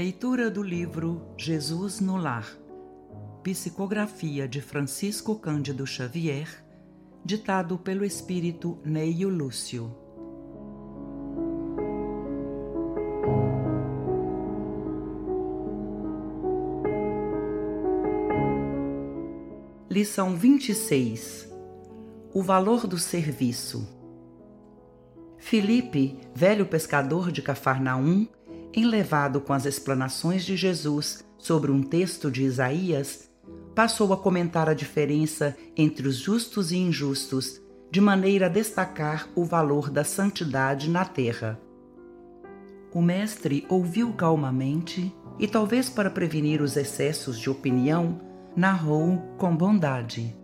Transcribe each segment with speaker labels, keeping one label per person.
Speaker 1: Leitura do livro Jesus no Lar. Psicografia de Francisco Cândido Xavier, ditado pelo espírito Neio Lúcio. Lição 26 O valor do serviço. Filipe, velho pescador de Cafarnaum, enlevado com as explanações de Jesus sobre um texto de Isaías, passou a comentar a diferença entre os justos e injustos, de maneira a destacar o valor da santidade na terra. O mestre ouviu calmamente e, talvez para prevenir os excessos de opinião, narrou com bondade.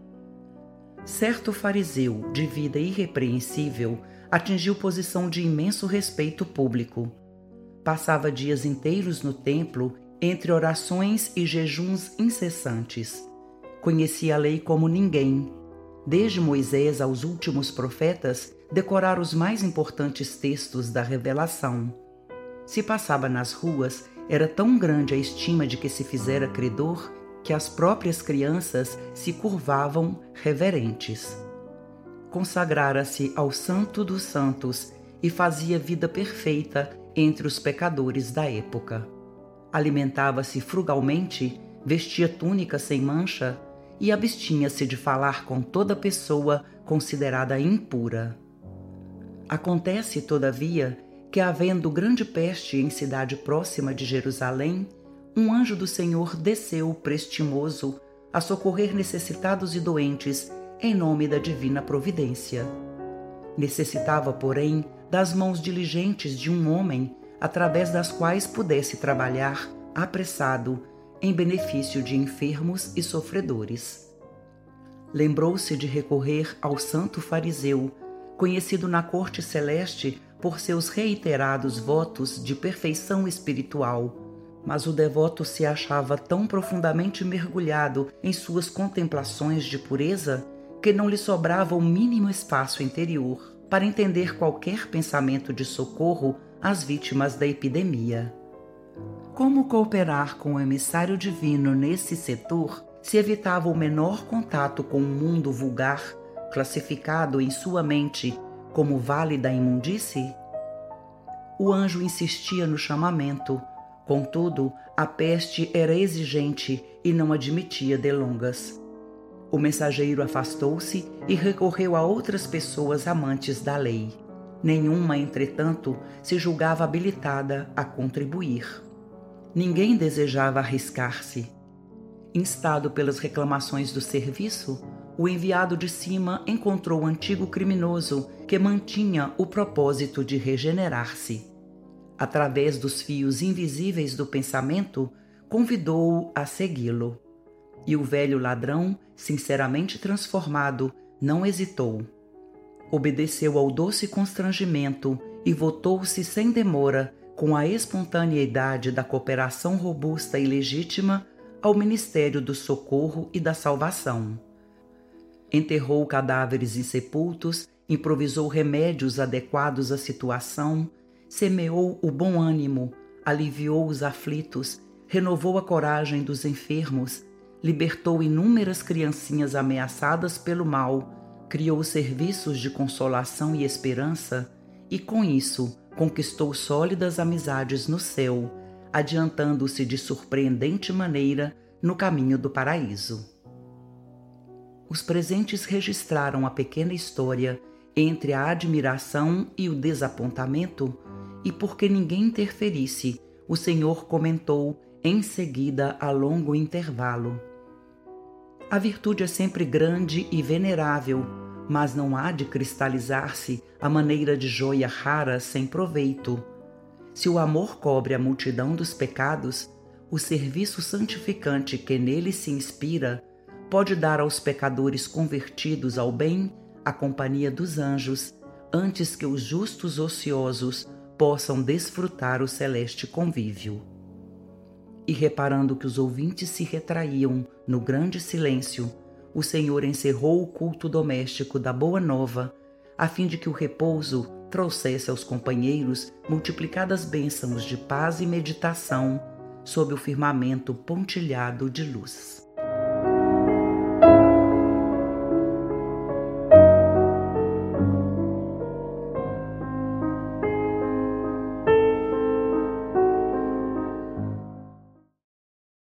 Speaker 1: Certo fariseu de vida irrepreensível atingiu posição de imenso respeito público Passava dias inteiros no templo, entre orações e jejuns incessantes. Conhecia a lei como ninguém. Desde Moisés aos últimos profetas, decorara os mais importantes textos da revelação. Se passava nas ruas, era tão grande a estima de que se fizera credor que as próprias crianças se curvavam reverentes. Consagrara-se ao Santo dos Santos e fazia vida perfeita entre os pecadores da época. Alimentava-se frugalmente, vestia túnica sem mancha e abstinha-se de falar com toda pessoa considerada impura. Acontece, todavia, que, havendo grande peste em cidade próxima de Jerusalém, um anjo do Senhor desceu prestimoso a socorrer necessitados e doentes em nome da divina providência. Necessitava, porém, das mãos diligentes de um homem, através das quais pudesse trabalhar apressado em benefício de enfermos e sofredores. Lembrou-se de recorrer ao santo fariseu, conhecido na corte celeste por seus reiterados votos de perfeição espiritual, mas o devoto se achava tão profundamente mergulhado em suas contemplações de pureza que não lhe sobrava o mínimo espaço interior para entender qualquer pensamento de socorro às vítimas da epidemia. Como cooperar com o emissário divino nesse setor se evitava o menor contato com o mundo vulgar, classificado em sua mente como vale da imundície? O anjo insistia no chamamento, contudo, a peste era exigente e não admitia delongas. O mensageiro afastou-se e recorreu a outras pessoas amantes da lei. Nenhuma, entretanto, se julgava habilitada a contribuir. Ninguém desejava arriscar-se. Instado pelas reclamações do serviço, o enviado de cima encontrou o antigo criminoso que mantinha o propósito de regenerar-se. Através dos fios invisíveis do pensamento, convidou-o a segui-lo. E o velho ladrão, sinceramente transformado, não hesitou. Obedeceu ao doce constrangimento e votou-se sem demora, com a espontaneidade da cooperação robusta e legítima, ao ministério do socorro e da salvação. Enterrou cadáveres insepultos, improvisou remédios adequados à situação, semeou o bom ânimo, aliviou os aflitos, renovou a coragem dos enfermos, libertou inúmeras criancinhas ameaçadas pelo mal, criou serviços de consolação e esperança e, com isso, conquistou sólidas amizades no céu, adiantando-se de surpreendente maneira no caminho do paraíso. Os presentes registraram a pequena história entre a admiração e o desapontamento, e porque ninguém interferisse, o Senhor comentou em seguida a longo intervalo. A virtude é sempre grande e venerável, mas não há de cristalizar-se à maneira de joia rara sem proveito. Se o amor cobre a multidão dos pecados, o serviço santificante que nele se inspira pode dar aos pecadores convertidos ao bem a companhia dos anjos, antes que os justos ociosos possam desfrutar o celeste convívio e reparando que os ouvintes se retraíam no grande silêncio, o Senhor encerrou o culto doméstico da Boa Nova, a fim de que o repouso trouxesse aos companheiros multiplicadas bênçãos de paz e meditação, sob o firmamento pontilhado de luz.